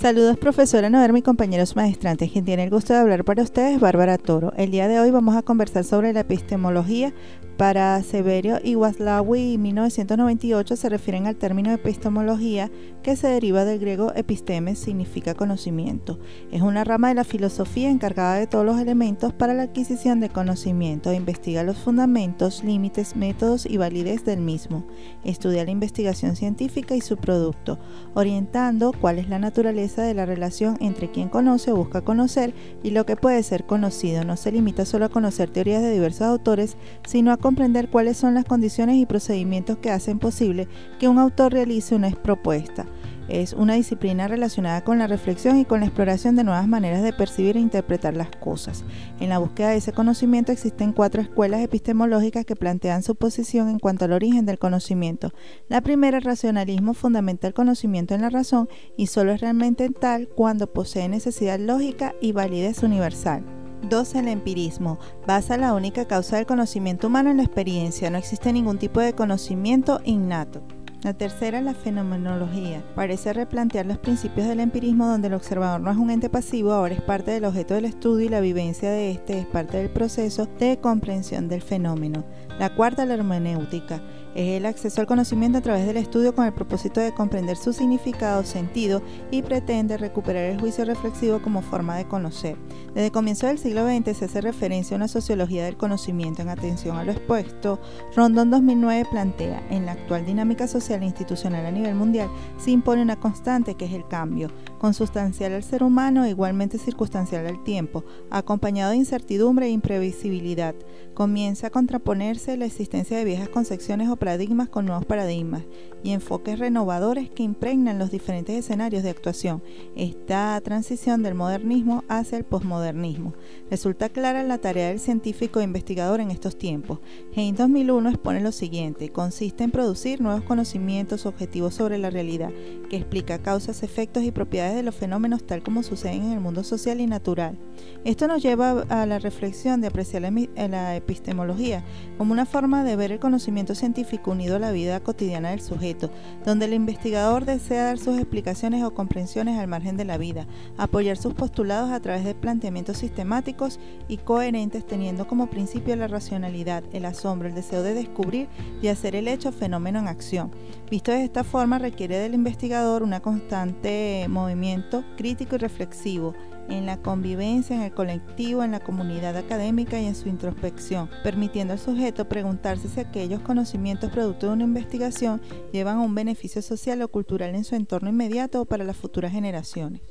Saludos profesora Noermi y compañeros maestrantes. Quien tiene el gusto de hablar para ustedes Bárbara Toro. El día de hoy vamos a conversar sobre la epistemología para Severio y Waslawi y 1998 se refieren al término epistemología que se deriva del griego epistemes, significa conocimiento. Es una rama de la filosofía encargada de todos los elementos para la adquisición de conocimiento, investiga los fundamentos, límites, métodos y validez del mismo. Estudia la investigación científica y su producto, orientando cuál es la naturaleza de la relación entre quien conoce o busca conocer y lo que puede ser conocido. No se limita solo a conocer teorías de diversos autores, sino a comprender cuáles son las condiciones y procedimientos que hacen posible que un autor realice una propuesta. Es una disciplina relacionada con la reflexión y con la exploración de nuevas maneras de percibir e interpretar las cosas. En la búsqueda de ese conocimiento existen cuatro escuelas epistemológicas que plantean su posición en cuanto al origen del conocimiento. La primera, el racionalismo, fundamenta el conocimiento en la razón y solo es realmente tal cuando posee necesidad lógica y validez universal. 2. El empirismo. Basa la única causa del conocimiento humano en la experiencia. No existe ningún tipo de conocimiento innato. La tercera, la fenomenología. Parece replantear los principios del empirismo donde el observador no es un ente pasivo, ahora es parte del objeto del estudio y la vivencia de este es parte del proceso de comprensión del fenómeno. La cuarta, la hermenéutica es el acceso al conocimiento a través del estudio con el propósito de comprender su significado, sentido y pretende recuperar el juicio reflexivo como forma de conocer. Desde el comienzo del siglo XX se hace referencia a una sociología del conocimiento en atención a lo expuesto. Rondón 2009 plantea, en la actual dinámica social e institucional a nivel mundial, se impone una constante que es el cambio, consustancial al ser humano e igualmente circunstancial al tiempo, acompañado de incertidumbre e imprevisibilidad. Comienza a contraponerse la existencia de viejas concepciones o paradigmas con nuevos paradigmas y enfoques renovadores que impregnan los diferentes escenarios de actuación. Esta transición del modernismo hacia el posmodernismo. Resulta clara la tarea del científico e investigador en estos tiempos. en 2001 expone lo siguiente, consiste en producir nuevos conocimientos objetivos sobre la realidad, que explica causas, efectos y propiedades de los fenómenos tal como suceden en el mundo social y natural. Esto nos lleva a la reflexión de apreciar la epistemología como una forma de ver el conocimiento científico unido a la vida cotidiana del sujeto, donde el investigador desea dar sus explicaciones o comprensiones al margen de la vida, apoyar sus postulados a través de planteamientos sistemáticos y coherentes teniendo como principio la racionalidad, el asombro, el deseo de descubrir y hacer el hecho fenómeno en acción. Visto de esta forma requiere del investigador una constante movimiento crítico y reflexivo en la convivencia, en el colectivo, en la comunidad académica y en su introspección, permitiendo al sujeto preguntarse si aquellos conocimientos producto de una investigación llevan a un beneficio social o cultural en su entorno inmediato o para las futuras generaciones.